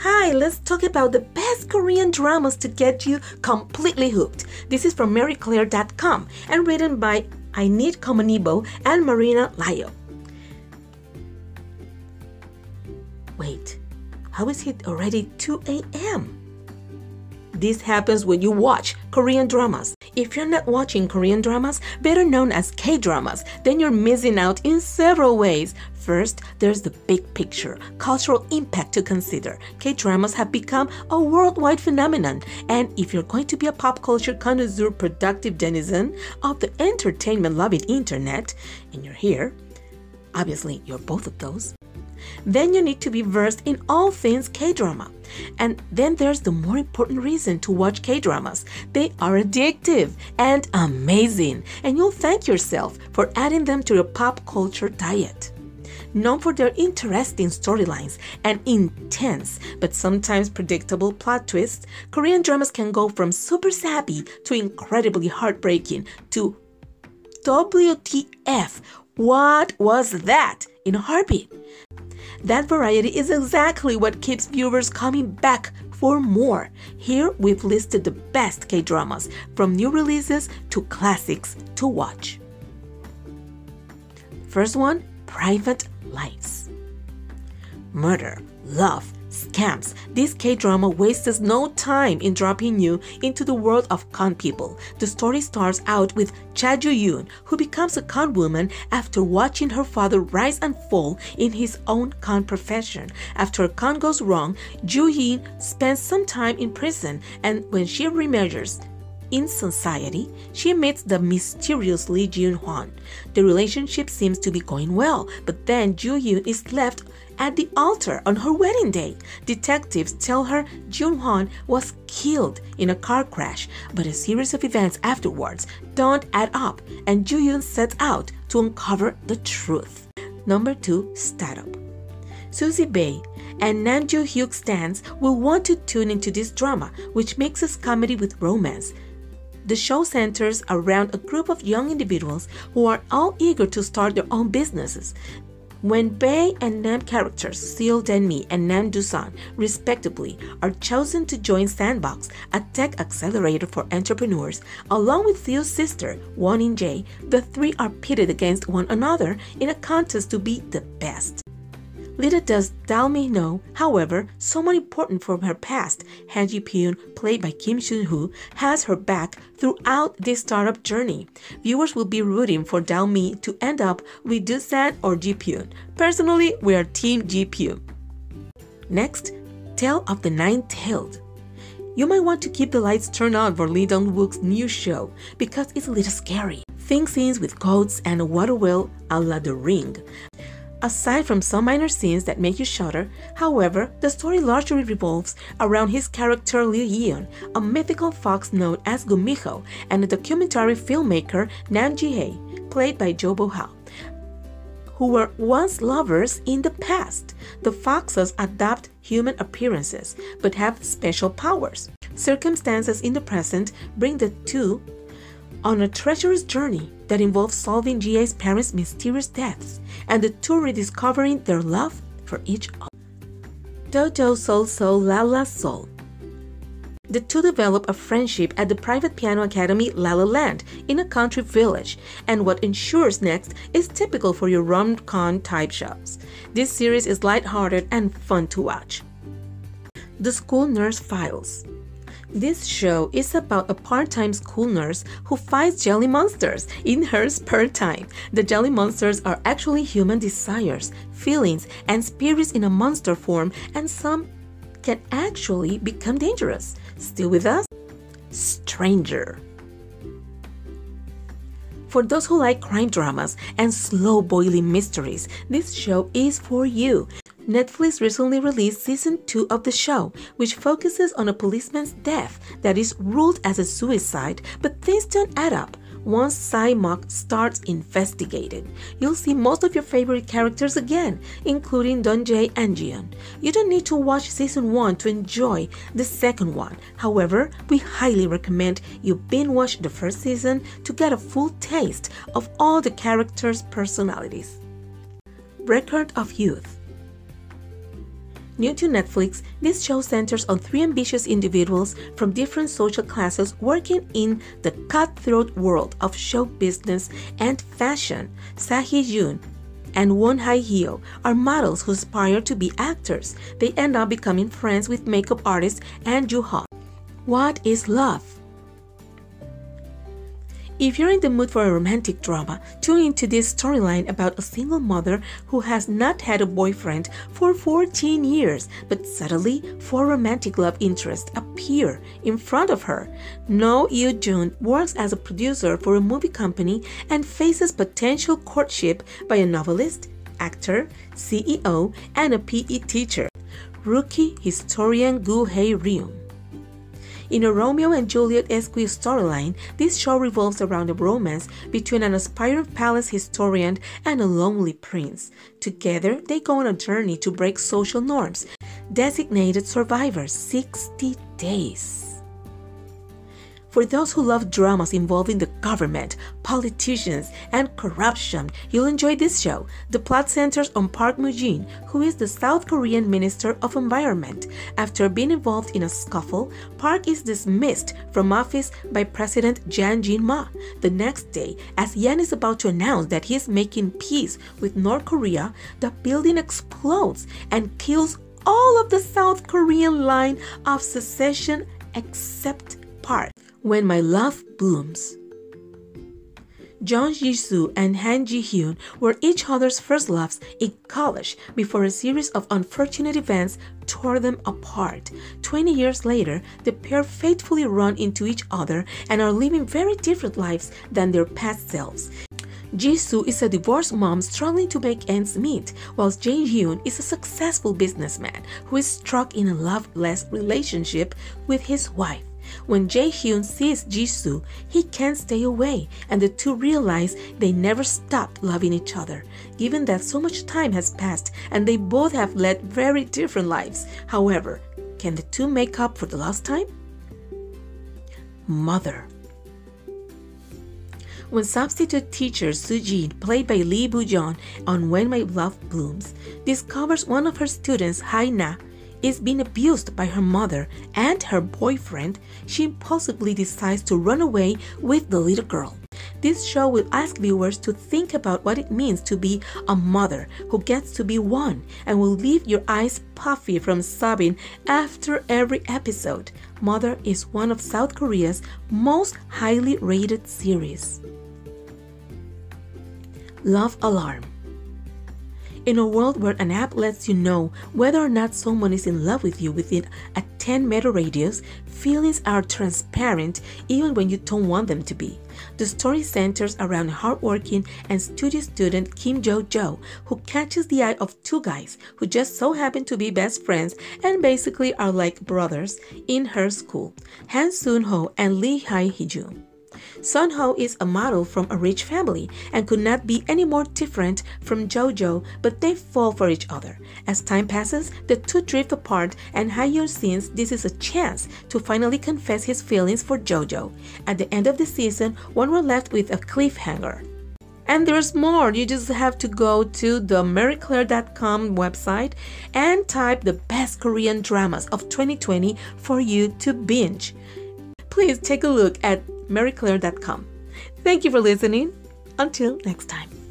Hi, let's talk about the best Korean dramas to get you completely hooked. This is from MarieClaire.com and written by Ainit Komanibo and Marina Layo. Wait, how is it already 2 a.m.? This happens when you watch Korean dramas. If you're not watching Korean dramas, better known as K dramas, then you're missing out in several ways. First, there's the big picture, cultural impact to consider. K dramas have become a worldwide phenomenon, and if you're going to be a pop culture connoisseur, productive denizen of the entertainment loving internet, and you're here, obviously you're both of those, then you need to be versed in all things K drama. And then there's the more important reason to watch K dramas they are addictive and amazing, and you'll thank yourself for adding them to your pop culture diet. Known for their interesting storylines and intense but sometimes predictable plot twists, Korean dramas can go from super sappy to incredibly heartbreaking to WTF, what was that? in a heartbeat. That variety is exactly what keeps viewers coming back for more. Here we've listed the best K dramas, from new releases to classics to watch. First one Private Lives. Murder, love, scams. This K drama wastes no time in dropping you into the world of con people. The story starts out with Cha Ju Yoon, who becomes a con woman after watching her father rise and fall in his own con profession. After a con goes wrong, Ju Yin spends some time in prison, and when she reemerges, in society, she meets the mysterious Lee Jun Hwan. The relationship seems to be going well, but then Ju Yoon is left at the altar on her wedding day. Detectives tell her Jun Hwan was killed in a car crash, but a series of events afterwards don't add up, and Ju Yoon sets out to uncover the truth. Number 2 Startup Suzy Bae and Nam Joo Hyuk stands will want to tune into this drama, which mixes comedy with romance. The show centers around a group of young individuals who are all eager to start their own businesses. When Bae and Nam characters Seo Dalmi and Nam Dusan, respectively, are chosen to join Sandbox, a tech accelerator for entrepreneurs, along with Seo's sister, Won In Jae, the three are pitted against one another in a contest to be the best. Little does Dalmi know, however, someone important from her past, Han Ji Pyun, played by Kim Seon Ho, has her back throughout this startup journey. Viewers will be rooting for Dalmi to end up with Dusan or Ji Pyun. Personally, we are Team Ji Pyun. Next, Tale of the Nine-Tailed. You might want to keep the lights turned on for Lee Dong-wook's new show because it's a little scary. Think scenes with goats and a water wheel a la The Ring. Aside from some minor scenes that make you shudder, however, the story largely revolves around his character Lee Yeon, a mythical fox known as Gumiho, and a documentary filmmaker Nam Ji-hae, played by Jo Bo-ah, who were once lovers in the past. The foxes adopt human appearances but have special powers. Circumstances in the present bring the two on a treacherous journey that involves solving Ji-hae's parents' mysterious deaths and the two rediscovering their love for each other. Dodo Sol Sol La La Sol. The two develop a friendship at the private piano academy La La Land in a country village, and what ensures next is typical for your rom-com type shows. This series is light-hearted and fun to watch. The School Nurse Files. This show is about a part-time school nurse who fights jelly monsters in her spare time. The jelly monsters are actually human desires, feelings, and spirits in a monster form, and some can actually become dangerous. Still with us? Stranger. For those who like crime dramas and slow boiling mysteries, this show is for you. Netflix recently released season 2 of the show, which focuses on a policeman's death that is ruled as a suicide, but things don't add up. Once Saimok starts investigating, you'll see most of your favorite characters again, including Donjae and Jian. You don't need to watch season 1 to enjoy the second one. However, we highly recommend you binge watch the first season to get a full taste of all the characters' personalities. Record of Youth New to Netflix, this show centers on three ambitious individuals from different social classes working in the cutthroat world of show business and fashion. Sahi Yoon and Won Hai Hyo are models who aspire to be actors. They end up becoming friends with makeup artist and Joo Ho. What is love? If you're in the mood for a romantic drama, tune into this storyline about a single mother who has not had a boyfriend for 14 years, but suddenly four romantic love interests appear in front of her. No Yoo Jun works as a producer for a movie company and faces potential courtship by a novelist, actor, CEO, and a PE teacher. Rookie historian Gu Hae Ryung. In a Romeo and Juliet esque storyline, this show revolves around a romance between an aspiring palace historian and a lonely prince. Together, they go on a journey to break social norms. Designated Survivors 60 Days. For those who love dramas involving the government, politicians, and corruption, you'll enjoy this show. The plot centers on Park Moo-jin, who is the South Korean Minister of Environment. After being involved in a scuffle, Park is dismissed from office by President Yang Jin-man. The next day, as Yang is about to announce that he is making peace with North Korea, the building explodes and kills all of the South Korean line of secession except Park when my love blooms. Jung Ji-soo and Han Jae-hyun were each other's first loves in college before a series of unfortunate events tore them apart. 20 years later, the pair faithfully run into each other and are living very different lives than their past selves. Jisoo is a divorced mom struggling to make ends meet, whilst Jae Hyun is a successful businessman who is struck in a loveless relationship with his wife. When Jae Hyun sees Jisoo, he can't stay away, and the two realize they never stopped loving each other. Given that so much time has passed and they both have led very different lives, however, can the two make up for the lost time? Mother. When substitute teacher Sujin, played by Lee Bo-young on When My Love Blooms, discovers one of her students, Haina, is being abused by her mother and her boyfriend, she impulsively decides to run away with the little girl. This show will ask viewers to think about what it means to be a mother who gets to be one and will leave your eyes puffy from sobbing after every episode. Mother is one of South Korea's most highly rated series. Love Alarm in a world where an app lets you know whether or not someone is in love with you within a 10 meter radius, feelings are transparent even when you don't want them to be. The story centers around hardworking and studious student Kim Jo Jo, who catches the eye of two guys who just so happen to be best friends and basically are like brothers in her school, Han Soon Ho and Lee Hae Hijun. Sun Ho is a model from a rich family and could not be any more different from Jojo, but they fall for each other. As time passes, the two drift apart, and Haehyun sees this is a chance to finally confess his feelings for Jojo. At the end of the season, one were left with a cliffhanger. And there's more. You just have to go to the marieclaire.com website and type the best Korean dramas of 2020 for you to binge. Please take a look at marieclaire.com. Thank you for listening. Until next time.